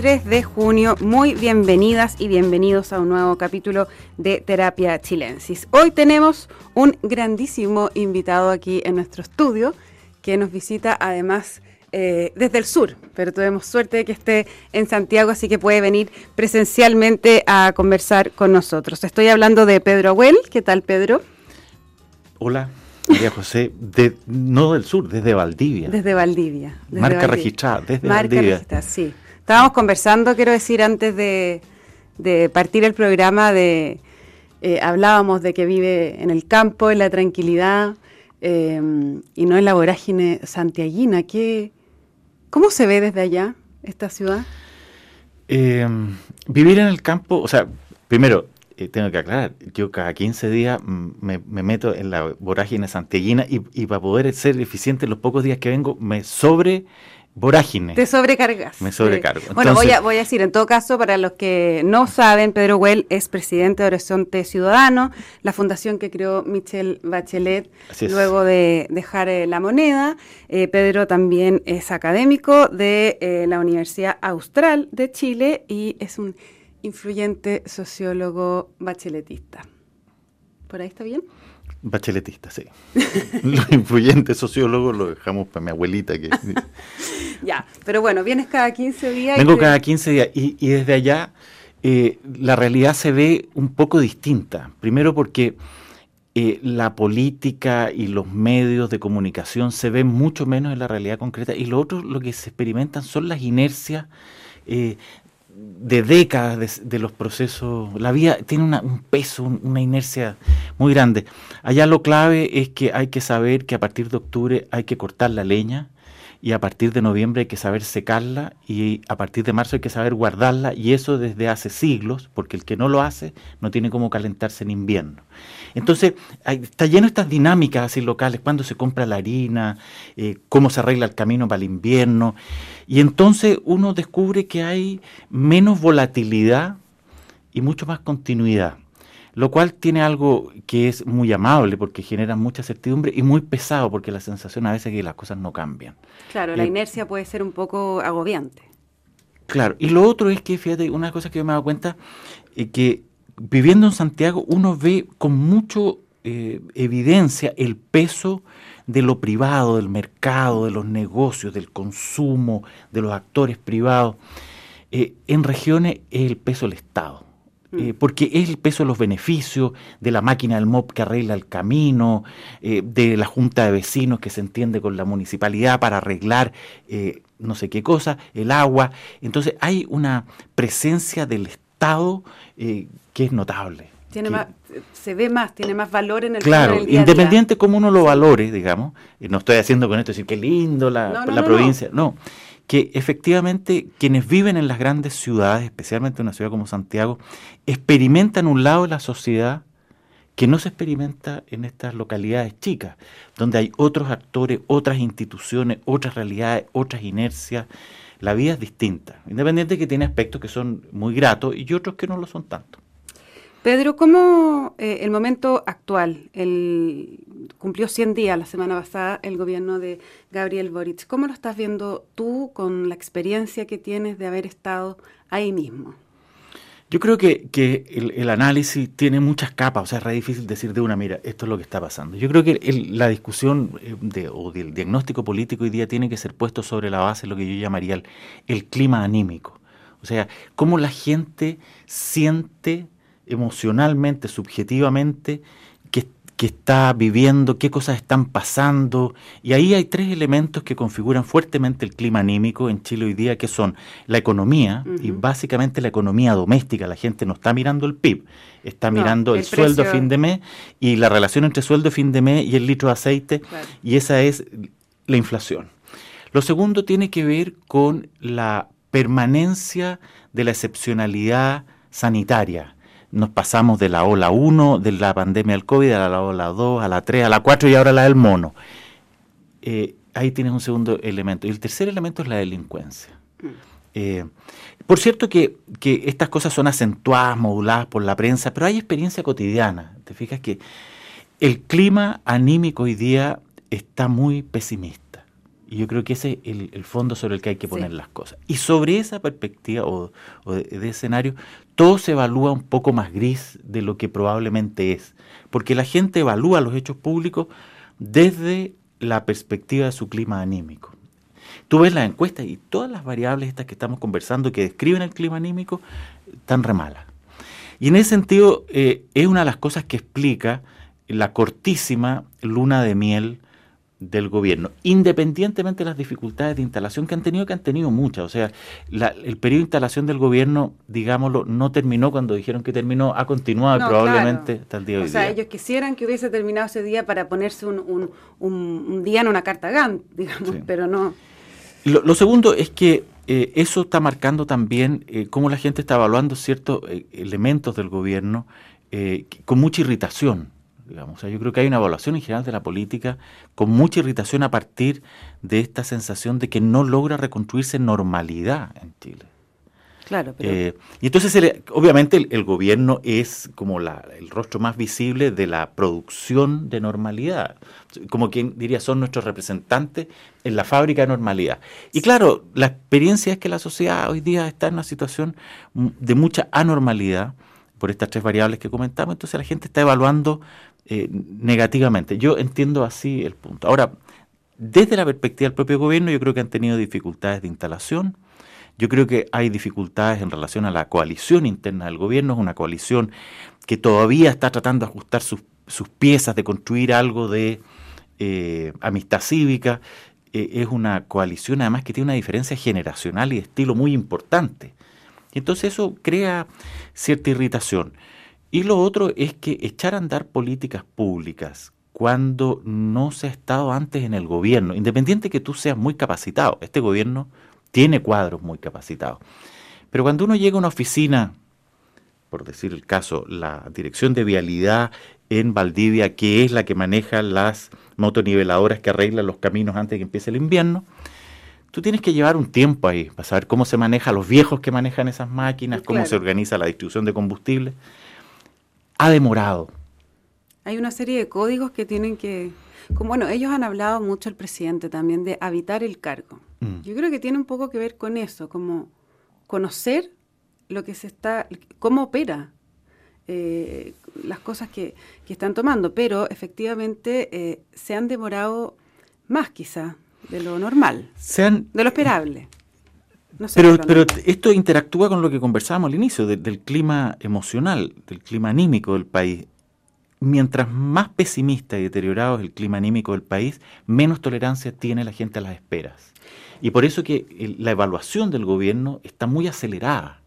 23 de junio. Muy bienvenidas y bienvenidos a un nuevo capítulo de Terapia Chilensis. Hoy tenemos un grandísimo invitado aquí en nuestro estudio que nos visita además eh, desde el sur, pero tuvimos suerte de que esté en Santiago, así que puede venir presencialmente a conversar con nosotros. Estoy hablando de Pedro Abuel. ¿Qué tal, Pedro? Hola, María José, de, no del sur, desde Valdivia. Desde Valdivia. Marca registrada, desde Marca Valdivia. Registrada, sí. Estábamos conversando, quiero decir, antes de, partir el programa, de eh, hablábamos de que vive en el campo, en la tranquilidad eh, y no en la vorágine santiaguina. ¿Qué, ¿Cómo se ve desde allá esta ciudad? Eh, vivir en el campo, o sea, primero, tengo que aclarar, yo cada 15 días me, meto en la vorágine santiaguina y, para poder ser eficiente los pocos días que vengo, me sobre vorágine. Te sobrecargas. Me sobrecargo. bueno, voy a, voy a decir, en todo caso, para los que no saben, Pedro Well es presidente de Horizonte Ciudadano, la fundación que creó Michelle Bachelet luego de dejar eh, la moneda. Eh, Pedro también es académico de eh, la Universidad Austral de Chile y es un influyente sociólogo bacheletista. ¿Por ahí está bien? Bacheletista, sí. Los influyentes sociólogos lo dejamos para mi abuelita. que Ya, pero bueno, vienes cada 15 días. Vengo cada 15 días y, desde allá eh, la realidad se ve un poco distinta. Primero porque eh, la política y los medios de comunicación se ven mucho menos en la realidad concreta y lo otro, lo que se experimentan son las inercias eh, de décadas de, los procesos, la vida tiene un peso, una inercia muy grande. Allá lo clave es que hay que saber que a partir de octubre hay que cortar la leña y a partir de noviembre hay que saber secarla y a partir de marzo hay que saber guardarla y eso desde hace siglos, porque el que no lo hace no tiene cómo calentarse en invierno. Entonces, está lleno de estas dinámicas así locales, cuándo se compra la harina, eh, cómo se arregla el camino para el invierno. Y entonces uno descubre que hay menos volatilidad y mucho más continuidad lo cual tiene algo que es muy amable porque genera mucha certidumbre y muy pesado porque la sensación a veces es que las cosas no cambian. Claro, la inercia puede ser un poco agobiante. Claro, y lo otro es que, fíjate, una cosa que yo me he dado cuenta, eh, que viviendo en Santiago uno ve con mucha eh, evidencia el peso de lo privado, del mercado, de los negocios, del consumo, de los actores privados. Eh, en regiones es el peso del Estado. Eh, mm. porque es el peso de los beneficios de la máquina del MOP que arregla el camino, de la junta de vecinos que se entiende con la municipalidad para arreglar no sé qué cosa, el agua. Entonces hay una presencia del Estado que es notable. Tiene más, se ve más, tiene más valor en el Claro, independiente como uno lo valore, digamos, no estoy haciendo con esto decir qué lindo la, la provincia, no. que efectivamente quienes viven en las grandes ciudades, especialmente en una ciudad como Santiago, experimentan un lado de la sociedad que no se experimenta en estas localidades chicas, donde hay otros actores, otras instituciones, otras realidades, otras inercias. La vida es distinta, independiente que tiene aspectos que son muy gratos y otros que no lo son tanto. Pedro, ¿cómo eh, el momento actual, cumplió 100 días la semana pasada el gobierno de Gabriel Boric, ¿cómo lo estás viendo tú con la experiencia que tienes de haber estado ahí mismo? Yo creo que, el, análisis tiene muchas capas, o sea, es re difícil decir de una, mira, esto es lo que está pasando. Yo creo que la discusión eh, o del diagnóstico político hoy día tiene que ser puesto sobre la base de lo que yo llamaría el clima anímico. O sea, cómo la gente siente emocionalmente, subjetivamente, que, está viviendo, qué cosas están pasando. Y ahí hay tres elementos que configuran fuertemente el clima anímico en Chile hoy día, que son la economía y básicamente la economía doméstica. La gente no está mirando el PIB, está mirando el, sueldo a fin de mes y la relación entre sueldo a fin de mes y el litro de aceite, y esa es la inflación. Lo segundo tiene que ver con la permanencia de la excepcionalidad sanitaria nos pasamos de la ola 1, de la pandemia del COVID, a la ola 2, a la 3, a la 4 y ahora la del mono. Eh, ahí tienes un segundo elemento. Y el tercer elemento es la delincuencia. Mm. Eh, por cierto que, que, estas cosas son acentuadas, moduladas por la prensa, pero hay experiencia cotidiana. Te fijas que el clima anímico hoy día está muy pesimista. Y yo creo que ese es el, fondo sobre el que hay que poner las cosas. Y sobre esa perspectiva o, de, escenario, todo se evalúa un poco más gris de lo que probablemente es. Porque la gente evalúa los hechos públicos desde la perspectiva de su clima anímico. Tú ves las encuestas y todas las variables estas que estamos conversando que describen el clima anímico están re malas. Y en ese sentido eh, es una de las cosas que explica la cortísima luna de miel del gobierno, independientemente de las dificultades de instalación que han tenido, que han tenido muchas. O sea, el periodo de instalación del gobierno, digámoslo, no terminó cuando dijeron que terminó, ha continuado probablemente hasta el día de hoy. O sea, ellos quisieran que hubiese terminado ese día para ponerse un, un, día en una carta GAN, digamos, pero no. Lo, segundo es que eh, eso está marcando también eh, cómo la gente está evaluando ciertos eh, elementos del gobierno con mucha irritación Digamos. yo creo que hay una evaluación en general de la política con mucha irritación a partir de esta sensación de que no logra reconstruirse normalidad en Chile. Claro, pero... Eh, y entonces, obviamente, el, gobierno es como la, el rostro más visible de la producción de normalidad. Como quien diría, son nuestros representantes en la fábrica de normalidad. Y claro, la experiencia es que la sociedad hoy día está en una situación de mucha anormalidad por estas tres variables que comentamos. Entonces, la gente está evaluando eh, negativamente. Yo entiendo así el punto. Ahora, desde la perspectiva del propio gobierno, yo creo que han tenido dificultades de instalación. Yo creo que hay dificultades en relación a la coalición interna del gobierno. Es una coalición que todavía está tratando de ajustar sus, piezas, de construir algo de eh, amistad cívica. Eh, es una coalición además que tiene una diferencia generacional y de estilo muy importante. Entonces eso crea cierta irritación. Y lo otro es que echar a andar políticas públicas cuando no se ha estado antes en el gobierno, independiente que tú seas muy capacitado, este gobierno tiene cuadros muy capacitados, pero cuando uno llega a una oficina, por decir el caso, la dirección de vialidad en Valdivia, que es la que maneja las motoniveladoras que arreglan los caminos antes de que empiece el invierno, tú tienes que llevar un tiempo ahí para saber cómo se maneja, los viejos que manejan esas máquinas, cómo se organiza la distribución de combustible ha demorado. Hay una serie de códigos que tienen que... Como, bueno, ellos han hablado mucho, el presidente también, de habitar el cargo. Mm. Yo creo que tiene un poco que ver con eso, como conocer lo que se está, cómo opera eh, las cosas que, que, están tomando, pero efectivamente eh, se han demorado más quizá de lo normal, de lo esperable pero, pero esto interactúa con lo que conversábamos al inicio, del clima emocional, del clima anímico del país. Mientras más pesimista y deteriorado es el clima anímico del país, menos tolerancia tiene la gente a las esperas. Y por eso que la evaluación del gobierno está muy acelerada.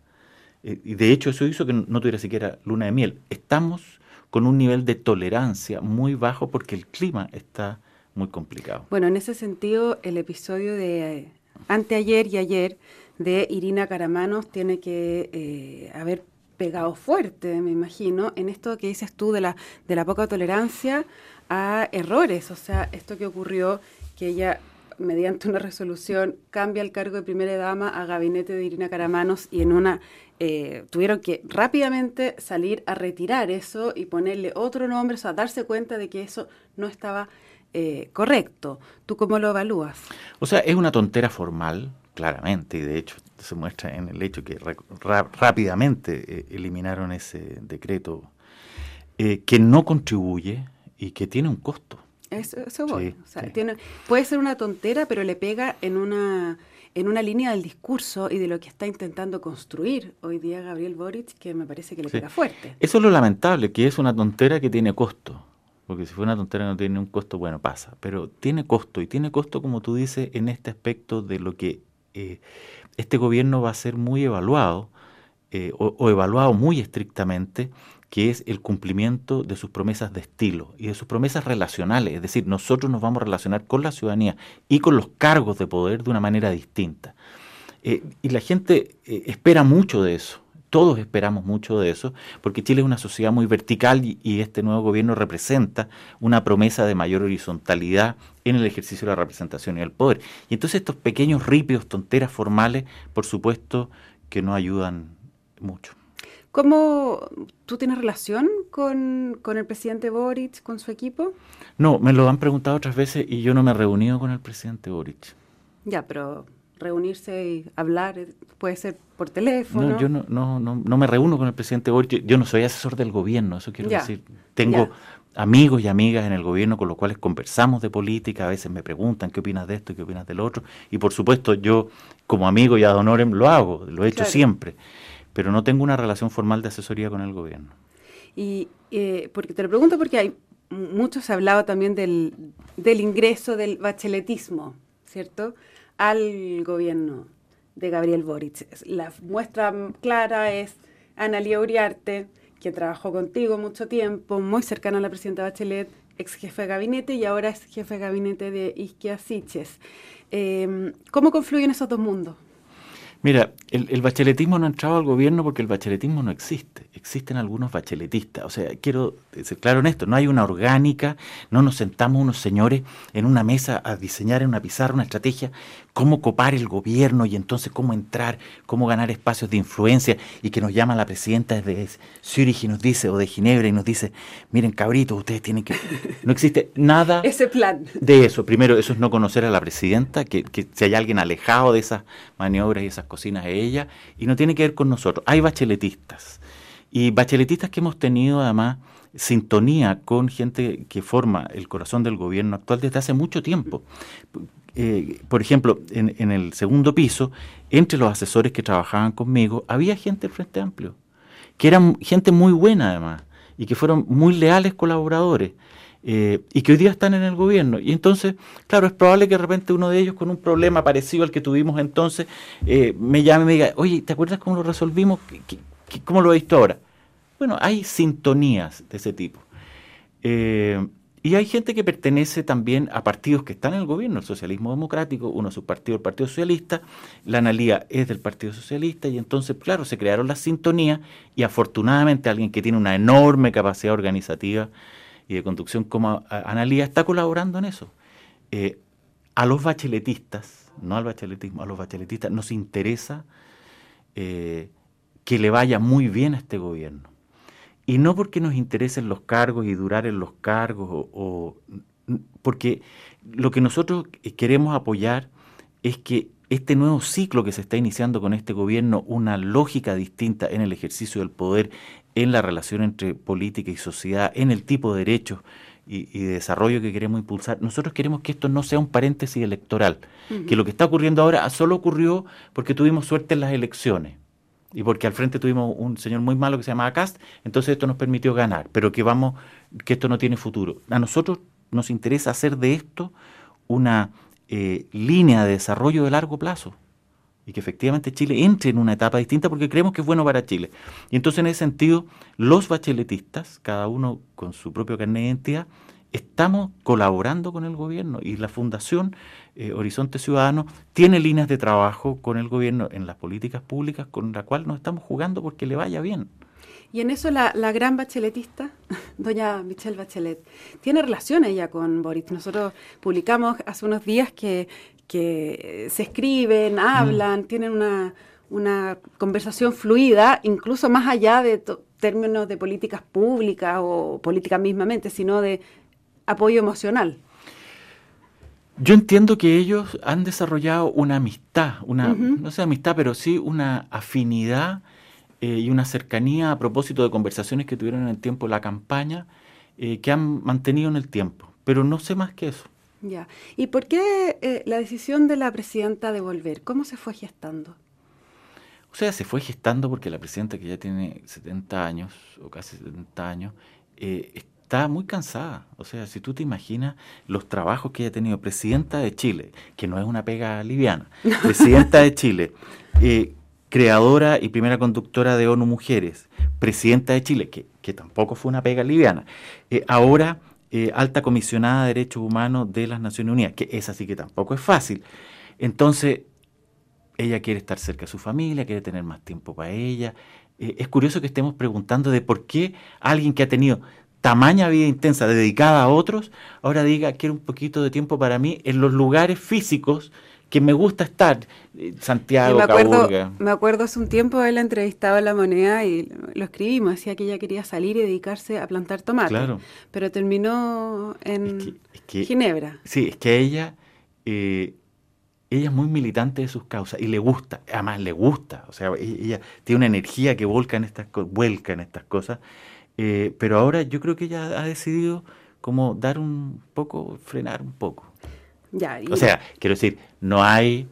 Eh, y de hecho eso hizo que no tuviera siquiera luna de miel. Estamos con un nivel de tolerancia muy bajo porque el clima está muy complicado. Bueno, en ese sentido, el episodio de anteayer y ayer de Irina Caramanos tiene que eh, haber pegado fuerte, me imagino, en esto que dices tú de la, de la poca tolerancia a errores. O sea, esto que ocurrió, que ella mediante una resolución cambia el cargo de primera dama a gabinete de Irina Caramanos y en una eh, tuvieron que rápidamente salir a retirar eso y ponerle otro nombre, o sea, darse cuenta de que eso no estaba eh, correcto. ¿Tú cómo lo evalúas? O sea, es una tontera formal, claramente, y de hecho se muestra en el hecho que rápidamente eh, eliminaron ese decreto eh, que no contribuye y que tiene un costo. Eso, puede ser una tontera, pero le pega en una en una línea del discurso y de lo que está intentando construir hoy día Gabriel Boric, que me parece que le pega fuerte. Eso es lo lamentable, que es una tontera que tiene costo. Porque si fuera una tontera no tiene un costo, bueno, pasa. Pero tiene costo, y tiene costo, como tú dices, en este aspecto de lo que eh, este gobierno va a ser muy evaluado eh, o, evaluado muy estrictamente, que es el cumplimiento de sus promesas de estilo y de sus promesas relacionales. Es decir, nosotros nos vamos a relacionar con la ciudadanía y con los cargos de poder de una manera distinta. Eh, y la gente espera mucho de eso. Todos esperamos mucho de eso, porque Chile es una sociedad muy vertical y, este nuevo gobierno representa una promesa de mayor horizontalidad en el ejercicio de la representación y el poder. Y entonces estos pequeños ripios, tonteras formales, por supuesto que no ayudan mucho. ¿Cómo tú tienes relación con, con, el presidente Boric, con su equipo? No, me lo han preguntado otras veces y yo no me he reunido con el presidente Boric. Ya, pero reunirse y hablar eh, puede ser por teléfono. No, yo no, no, no, me reúno con el presidente Boric. Yo, no soy asesor del gobierno, eso quiero decir. Tengo amigos y amigas en el gobierno con los cuales conversamos de política, a veces me preguntan qué opinas de esto, qué opinas del otro, y por supuesto yo como amigo y ad honorem lo hago, lo he hecho siempre, pero no tengo una relación formal de asesoría con el gobierno. Y eh, porque te lo pregunto porque hay muchos se hablado también del, del ingreso del bacheletismo, ¿cierto? Al gobierno de Gabriel Boric. La muestra clara es Analia Uriarte, que trabajó contigo mucho tiempo, muy cercana a la presidenta Bachelet, ex jefe de gabinete y ahora es jefe de gabinete de Isquia Siches. Em, ¿Cómo confluyen esos dos mundos? Mira, el, bacheletismo no ha entrado al gobierno porque el bacheletismo no existe. Existen algunos bacheletistas. O sea, quiero ser claro en esto, no hay una orgánica, no nos sentamos unos señores en una mesa a diseñar en una pizarra una estrategia cómo copar el gobierno y entonces cómo entrar, cómo ganar espacios de influencia y que nos llama la presidenta de Zurich y nos dice, o de Ginebra y nos dice, miren cabritos, ustedes tienen que... No existe nada Ese plan. de eso. Primero, eso es no conocer a la presidenta, que, que si hay alguien alejado de esas maniobras y esas cocinas de ella, y no tiene que ver con nosotros. Hay bacheletistas. Y bacheletistas que hemos tenido además sintonía con gente que forma el corazón del gobierno actual desde hace mucho tiempo. Eh, por ejemplo, en, el segundo piso, entre los asesores que trabajaban conmigo, había gente del Frente Amplio, que eran gente muy buena además, y que fueron muy leales colaboradores, eh, y que hoy día están en el gobierno. Y entonces, claro, es probable que de repente uno de ellos con un problema parecido al que tuvimos entonces, eh, me llame y me diga, oye, ¿te acuerdas cómo lo resolvimos? cómo lo he visto ahora? Bueno, hay sintonías de ese tipo. Y hay gente que pertenece también a partidos que están en el gobierno, el socialismo democrático, uno de sus partidos, el Partido Socialista, la analía es del Partido Socialista, y entonces, claro, se crearon las sintonías y afortunadamente alguien que tiene una enorme capacidad organizativa y de conducción como analía está colaborando en eso. Eh, a los bacheletistas, no al bacheletismo, a los bacheletistas nos interesa eh, que le vaya muy bien a este gobierno y no porque nos interesen los cargos y durar en los cargos, o, porque lo que nosotros queremos apoyar es que este nuevo ciclo que se está iniciando con este gobierno, una lógica distinta en el ejercicio del poder, en la relación entre política y sociedad, en el tipo de derechos y, de desarrollo que queremos impulsar, nosotros queremos que esto no sea un paréntesis electoral, que lo que está ocurriendo ahora solo ocurrió porque tuvimos suerte en las elecciones y porque al frente tuvimos un señor muy malo que se llamaba Cast, entonces esto nos permitió ganar, pero que vamos, que esto no tiene futuro. A nosotros nos interesa hacer de esto una eh, línea de desarrollo de largo plazo y que efectivamente Chile entre en una etapa distinta porque creemos que es bueno para Chile. Y entonces en ese sentido, los bacheletistas, cada uno con su propio carnet de identidad, estamos colaborando con el gobierno y la Fundación eh, Horizonte Ciudadano tiene líneas de trabajo con el gobierno en las políticas públicas con la cual nos estamos jugando porque le vaya bien. Y en eso la, gran bacheletista, doña Michelle Bachelet, tiene relación ella con Boris. Nosotros publicamos hace unos días que, que se escriben, hablan, mm. tienen una, una conversación fluida, incluso más allá de términos de políticas públicas o políticas mismamente, sino de apoyo emocional. Yo entiendo que ellos han desarrollado una amistad, una, no sé amistad, pero sí una afinidad eh, y una cercanía a propósito de conversaciones que tuvieron en el tiempo la campaña, eh, que han mantenido en el tiempo. Pero no sé más que eso. Ya. ¿Y por qué eh, la decisión de la presidenta de volver? ¿Cómo se fue gestando? O sea, se fue gestando porque la presidenta, que ya tiene 70 años, o casi 70 años, está muy cansada. O sea, si tú te imaginas los trabajos que ella ha tenido, presidenta de Chile, que no es una pega liviana, presidenta de Chile, eh, creadora y primera conductora de ONU Mujeres, presidenta de Chile, que, que tampoco fue una pega liviana, eh, ahora eh, alta comisionada de derechos humanos de las Naciones Unidas, que esa sí que tampoco es fácil. Entonces, ella quiere estar cerca de su familia, quiere tener más tiempo para ella. es curioso que estemos preguntando de por qué alguien que ha tenido tamaña vida intensa dedicada a otros, ahora diga, quiero un poquito de tiempo para mí en los lugares físicos que me gusta estar, eh, Santiago, me acuerdo, Me acuerdo hace un tiempo él entrevistaba a La Moneda y lo escribimos, decía que ella quería salir y dedicarse a plantar tomate. Claro. Pero terminó en Ginebra. Sí, es que ella... Eh, ella es muy militante de sus causas y le gusta, además le gusta, o sea, e-, ella tiene una energía que volca en estas, vuelca en estas cosas, eh, pero ahora yo creo que ella ha decidido como dar un poco, frenar un poco. Ya, O sea, quiero decir, no hay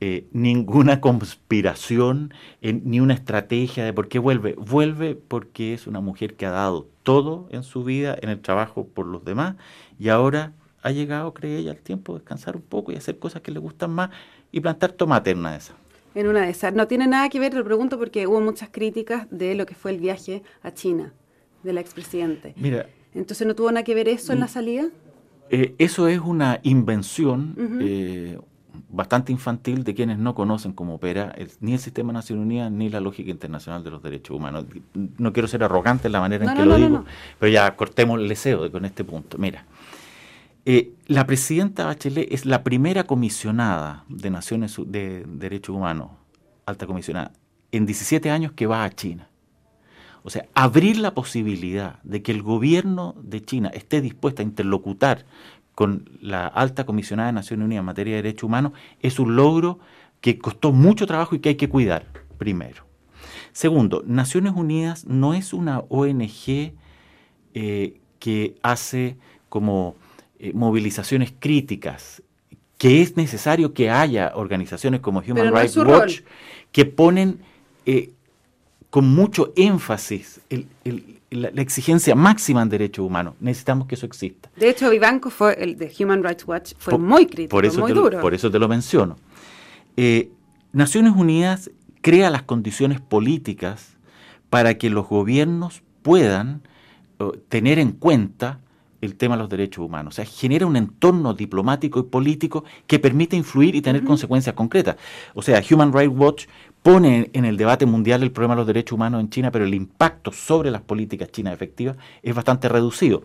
eh, ninguna conspiración ni una estrategia de por qué vuelve. Vuelve porque es una mujer que ha dado todo en su vida, en el trabajo por los demás, y ahora ha llegado, cree ella, el tiempo de descansar un poco y hacer cosas que le gustan más y plantar tomate en una de esas. En una de esas. No tiene nada que ver, lo pregunto porque hubo muchas críticas de lo que fue el viaje a China del expresidente. Mira. Entonces, ¿no tuvo nada que ver eso en la salida? Eh, eso es una invención eh, bastante infantil de quienes no conocen cómo opera ni el sistema de Naciones Unidas ni la lógica internacional de los derechos humanos. No quiero ser arrogante en la manera en que lo digo, pero ya cortemos el deseo con este punto. Mira, eh, la presidenta Bachelet es la primera comisionada de Naciones de Derechos Humanos, alta comisionada, en 17 años que va a China. O sea, abrir la posibilidad de que el gobierno de China esté dispuesto a interlocutar con la alta comisionada de Naciones Unidas en materia de derechos humanos es un logro que costó mucho trabajo y que hay que cuidar, primero. Segundo, Naciones Unidas no es una ONG eh, que hace como eh, movilizaciones críticas, que es necesario que haya organizaciones como Human Rights Watch que ponen eh, con mucho énfasis la, exigencia máxima en derechos humanos. Necesitamos que eso exista. De hecho, Vivanco fue el de Human Rights Watch fue muy crítico, muy duro. por eso te lo menciono. Eh, Naciones Unidas crea las condiciones políticas para que los gobiernos puedan tener en cuenta el tema de los derechos humanos. O sea, genera un entorno diplomático y político que permite influir y tener consecuencias concretas. O sea, Human Rights Watch pone en el debate mundial el problema de los derechos humanos en China, pero el impacto sobre las políticas chinas efectivas es bastante reducido.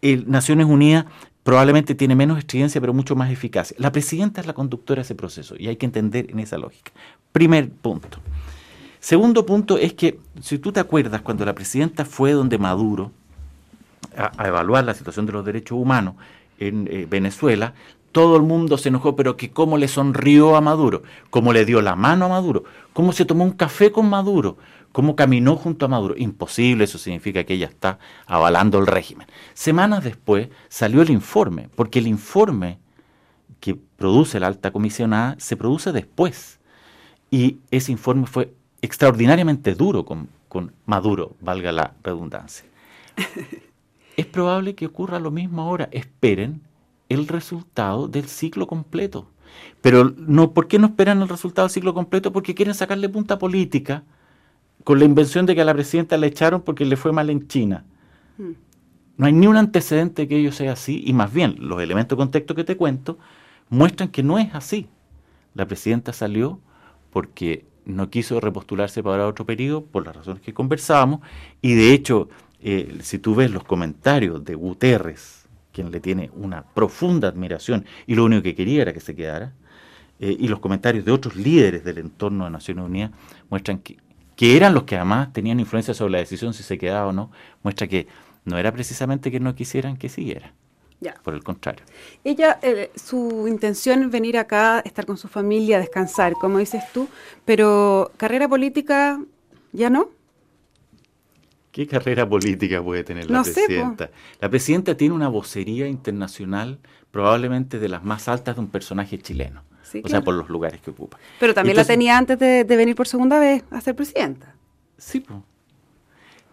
El Naciones Unidas probablemente tiene menos estridencia, pero mucho más eficacia. La presidenta es la conductora de ese proceso y hay que entender en esa lógica. Primer punto. Segundo punto es que, si tú te acuerdas, cuando la presidenta fue donde Maduro, a, evaluar la situación de los derechos humanos en eh, Venezuela, todo el mundo se enojó, pero que cómo le sonrió a Maduro, cómo le dio la mano a Maduro, cómo se tomó un café con Maduro, cómo caminó junto a Maduro. Imposible, eso significa que ella está avalando el régimen. Semanas después salió el informe, porque el informe que produce la alta comisionada se produce después. Y ese informe fue extraordinariamente duro con, con Maduro, valga la redundancia. es probable que ocurra lo mismo ahora. Esperen el resultado del ciclo completo. Pero no, ¿por qué no esperan el resultado del ciclo completo? Porque quieren sacarle punta política con la invención de que a la presidenta le echaron porque le fue mal en China. Hmm. No hay ni un antecedente que ello sea así, y más bien los elementos de contexto que te cuento muestran que no es así. La presidenta salió porque no quiso repostularse para otro periodo, por las razones que conversábamos, y de hecho eh, si tú ves los comentarios de Guterres, quien le tiene una profunda admiración y lo único que quería era que se quedara, eh, y los comentarios de otros líderes del entorno de Naciones Unidas muestran que, que eran los que además tenían influencia sobre la decisión si se quedaba o no, muestra que no era precisamente que no quisieran que siguiera. Ya. Por el contrario. Ella, eh, su intención es venir acá, estar con su familia, descansar, como dices tú, pero carrera política ya no. ¿Qué carrera política puede tener la presidenta? la presidenta tiene una vocería internacional probablemente de las más altas de un personaje chileno. o sea, por los lugares que ocupa. Pero también la tenía antes de, venir por segunda vez a ser presidenta. Sí, pues.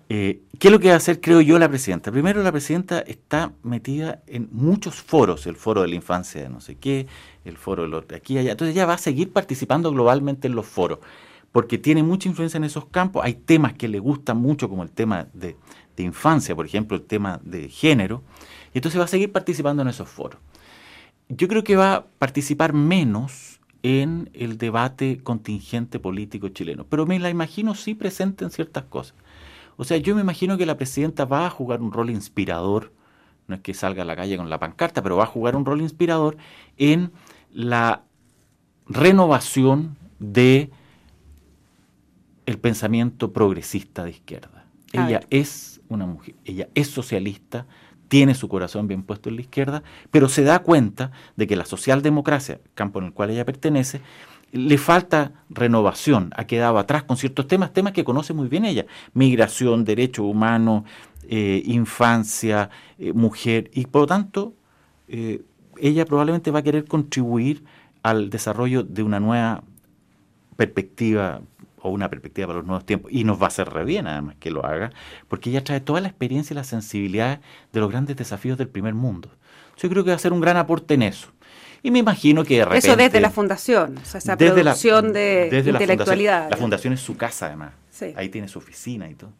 ¿Qué es lo que va a hacer, creo yo, la presidenta? Primero, la presidenta está metida en muchos foros, el foro de la infancia de no sé qué, el foro de, de aquí y allá. Entonces ella va a seguir participando globalmente en los foros porque tiene mucha influencia en esos campos. Hay temas que le gustan mucho, como el tema de, infancia, por ejemplo, el tema de género, y entonces va a seguir participando en esos foros. Yo creo que va a participar menos en el debate contingente político chileno, pero me la imagino sí presente en ciertas cosas. O sea, yo me imagino que la presidenta va a jugar un rol inspirador, no es que salga a la calle con la pancarta, pero va a jugar un rol inspirador en la renovación de el pensamiento progresista de izquierda. ella es una mujer, ella es socialista, tiene su corazón bien puesto en la izquierda, pero se da cuenta de que la socialdemocracia, campo en el cual ella pertenece, le falta renovación, ha quedado atrás con ciertos temas, temas que conoce muy bien ella, migración, derechos humanos, eh, infancia, eh, mujer, y por lo tanto eh, ella probablemente va a querer contribuir al desarrollo de una nueva perspectiva o una perspectiva para los nuevos tiempos, y nos va a hacer re bien además que lo haga, porque ella trae toda la experiencia y la sensibilidad de los grandes desafíos del primer mundo. Yo creo que va a ser un gran aporte en eso. Y me imagino que de repente, Eso desde la fundación, o sea, esa producción de intelectualidad. La fundación, es su casa además, ahí tiene su oficina y todo.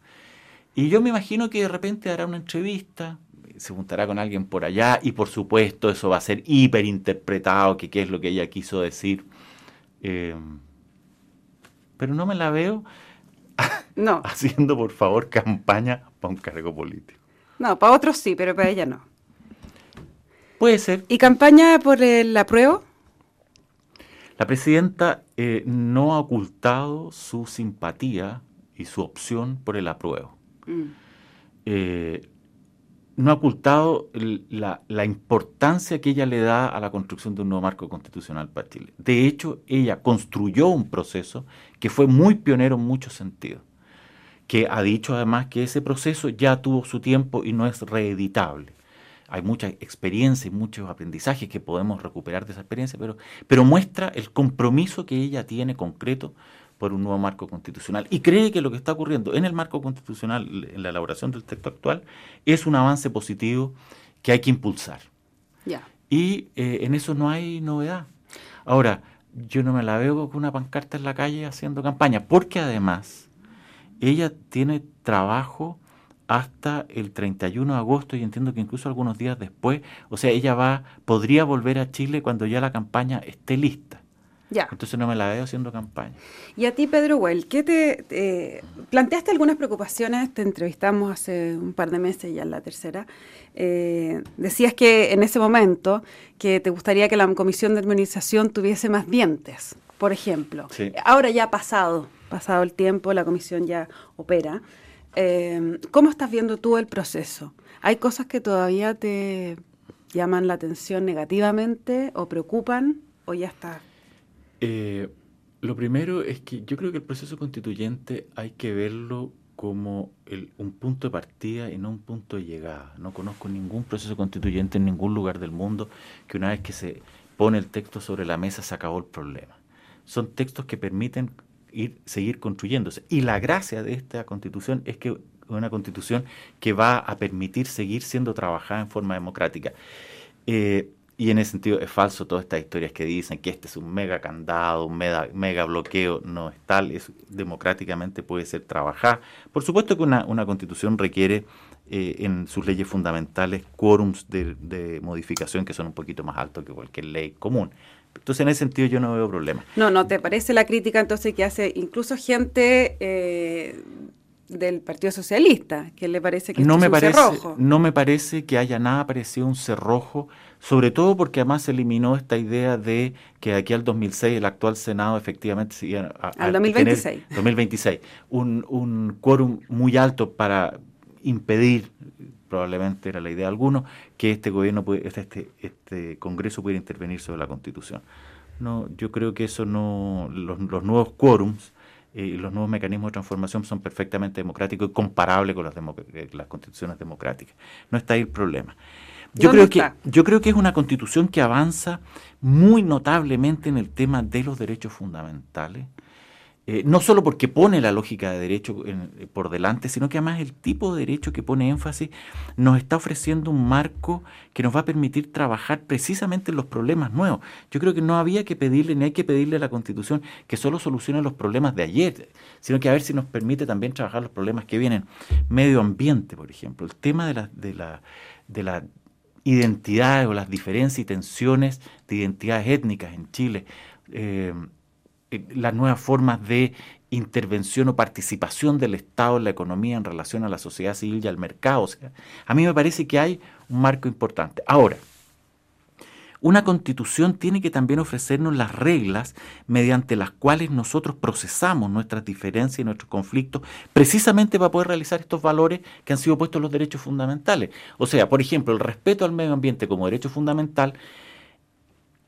Y yo me imagino que de repente hará una entrevista, se juntará con alguien por allá y por supuesto eso va a ser hiperinterpretado, que qué es lo que ella quiso decir. Eh, pero no me la veo no. haciendo, por favor, campaña para un cargo político. No, para otros sí, pero para ella no. Puede ser. ¿Y campaña por el apruebo? La presidenta eh, no ha ocultado su simpatía y su opción por el apruebo. Mm. Eh, no ha ocultado la, la, importancia que ella le da a la construcción de un nuevo marco constitucional para Chile. De hecho, ella construyó un proceso que fue muy pionero en muchos sentidos, que ha dicho además que ese proceso ya tuvo su tiempo y no es reeditable. Hay mucha experiencia y muchos aprendizajes que podemos recuperar de esa experiencia, pero, pero muestra el compromiso que ella tiene concreto por un nuevo marco constitucional y cree que lo que está ocurriendo en el marco constitucional, en la elaboración del texto actual, es un avance positivo que hay que impulsar. Y eh, en eso no hay novedad. Ahora, yo no me la veo con una pancarta en la calle haciendo campaña, porque además ella tiene trabajo hasta el 31 de agosto y entiendo que incluso algunos días después, o sea, ella va podría volver a Chile cuando ya la campaña esté lista. Entonces no me la veo haciendo campaña. Y a ti, Pedro Well, ¿qué te, planteaste algunas preocupaciones? Te entrevistamos hace un par de meses, ya en la tercera. Eh, decías que en ese momento que te gustaría que la comisión de administración tuviese más dientes, por ejemplo. Ahora ya ha pasado, pasado el tiempo, la comisión ya opera. Eh, ¿Cómo estás viendo tú el proceso? ¿Hay cosas que todavía te llaman la atención negativamente o preocupan o ya está eh, lo primero es que yo creo que el proceso constituyente hay que verlo como un punto de partida y no un punto de llegada. No conozco ningún proceso constituyente en ningún lugar del mundo que una vez que se pone el texto sobre la mesa se acabó el problema. Son textos que permiten ir, seguir construyéndose. Y la gracia de esta constitución es que es una constitución que va a permitir seguir siendo trabajada en forma democrática. Eh, y en ese sentido es falso todas estas historias que dicen que este es un mega candado, un mega, bloqueo. No es tal, es, democráticamente puede ser trabajada. Por supuesto que una, constitución requiere eh, en sus leyes fundamentales quórums de, modificación que son un poquito más altos que cualquier ley común. Entonces, en ese sentido, yo no veo problema. No, no, ¿te parece la crítica entonces que hace incluso gente eh, del Partido Socialista, que le parece que no es me un parece, cerrojo? No me parece que haya nada parecido a un cerrojo sobre todo porque además se eliminó esta idea de que aquí al 2006 el actual Senado efectivamente al 2026. 2026, un, un quórum muy alto para impedir, probablemente era la idea de algunos, que este gobierno, puede, este, este, este Congreso pudiera intervenir sobre la Constitución. No, yo creo que eso no, los, nuevos quórums eh, y los nuevos mecanismos de transformación son perfectamente democráticos y comparables con las, eh, las constituciones democráticas. No está ahí el problema. Yo creo, que, yo creo que es una constitución que avanza muy notablemente en el tema de los derechos fundamentales. Eh, no solo porque pone la lógica de derecho eh, por delante, sino que además el tipo de derecho que pone énfasis nos está ofreciendo un marco que nos va a permitir trabajar precisamente en los problemas nuevos. Yo creo que no había que pedirle, ni hay que pedirle a la Constitución que solo solucione los problemas de ayer, sino que a ver si nos permite también trabajar los problemas que vienen. Medio ambiente, por ejemplo, el tema de la, de la, de la identidades o las diferencias y tensiones de identidades étnicas en Chile, eh, eh, las nuevas formas de intervención o participación del Estado en la economía en relación a la sociedad civil y al mercado. A mí me parece que hay un marco importante. Ahora, una constitución tiene que también ofrecernos las reglas mediante las cuales nosotros procesamos nuestras diferencias y nuestros conflictos, precisamente para poder realizar estos valores que han sido puestos en los derechos fundamentales. O sea, por ejemplo, el respeto al medio ambiente como derecho fundamental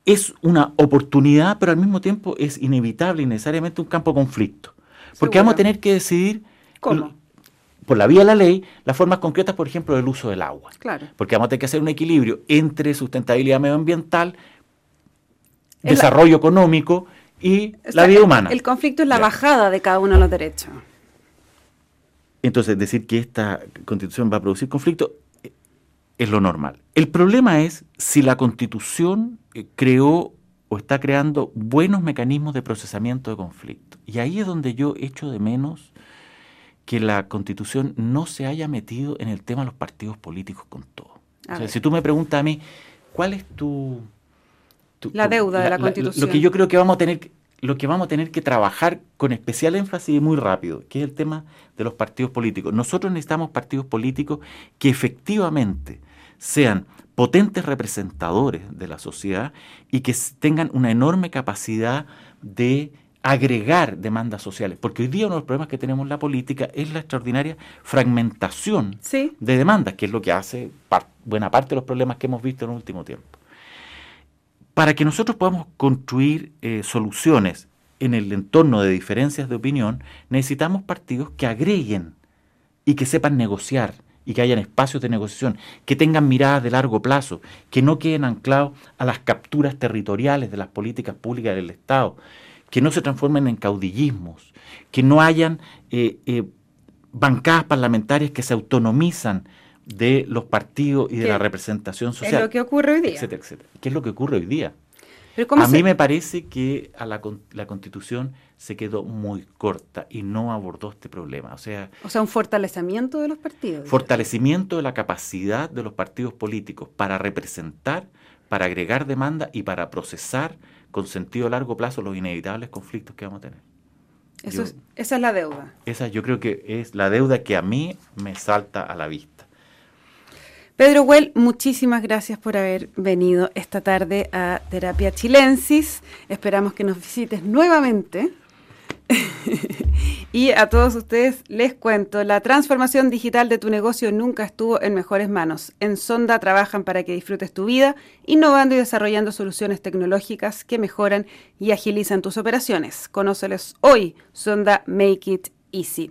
es una oportunidad, pero al mismo tiempo es inevitable y necesariamente un campo de conflicto. Porque vamos a tener que decidir ¿Cómo? Por la vía de la ley las formas concretas, por ejemplo, del uso del agua. Claro. Porque vamos a tener que hacer un equilibrio entre sustentabilidad medioambiental, desarrollo económico y la vida humana. El conflicto es la bajada de cada uno de los derechos. Entonces, decir que esta constitución va a producir conflicto eh, es lo normal. El problema es si la constitución eh, creó o está creando buenos mecanismos de procesamiento de conflicto. Y ahí es donde yo echo de menos que la constitución no se haya metido en el tema de los partidos políticos con todo. O sea, si tú me preguntas a mí, ¿cuál es tu... la deuda de la, constitución. lo que yo creo que vamos a tener lo que vamos a tener que trabajar con especial énfasis y muy rápido, que es el tema de los partidos políticos. Nosotros necesitamos partidos políticos que efectivamente sean potentes representadores de la sociedad y que tengan una enorme capacidad de agregar demandas sociales, porque hoy día uno de los problemas que tenemos en la política es la extraordinaria fragmentación de demandas, que es lo que hace buena parte de los problemas que hemos visto en el último tiempo. Para que nosotros podamos construir eh, soluciones en el entorno de diferencias de opinión, necesitamos partidos que agreguen y que sepan negociar y que hayan espacios de negociación, que tengan miradas de largo plazo, que no queden anclados a las capturas territoriales de las políticas públicas del Estado, que no se transformen en caudillismos, que no hayan eh, eh, bancadas parlamentarias que se autonomizan de los partidos y de la representación social. Es lo que ocurre hoy día. Etcétera, etcétera. ¿Qué es lo que ocurre hoy día? a mí me parece que a la, la, Constitución se quedó muy corta y no abordó este problema. O sea, o sea, un fortalecimiento de los partidos. Fortalecimiento de la capacidad de los partidos políticos para representar, para agregar demanda y para procesar con sentido a largo plazo los inevitables conflictos que vamos a tener. Eso esa es la deuda. Esa yo creo que es la deuda que a mí me salta a la vista. Pedro Well, muchísimas gracias por haber venido esta tarde a Terapia Chilensis. Esperamos que nos visites nuevamente y a todos ustedes les cuento, la transformación digital de tu negocio nunca estuvo en mejores manos. En Sonda trabajan para que disfrutes tu vida, innovando y desarrollando soluciones tecnológicas que mejoran y agilizan tus operaciones. Conóceles hoy, Sonda Make It Easy.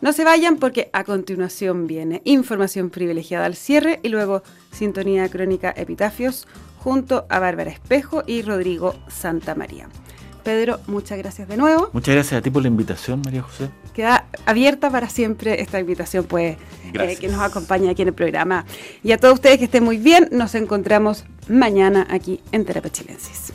No se vayan porque a continuación viene información privilegiada al cierre y luego sintonía crónica epitafios junto a Bárbara Espejo y Rodrigo Santa María. Pedro, muchas gracias de nuevo. Muchas gracias a ti por la invitación, María José. Queda abierta para siempre esta invitación, pues, eh, que nos acompaña aquí en el programa. Y a todos ustedes que estén muy bien, nos encontramos mañana aquí en Terapia Chilensis.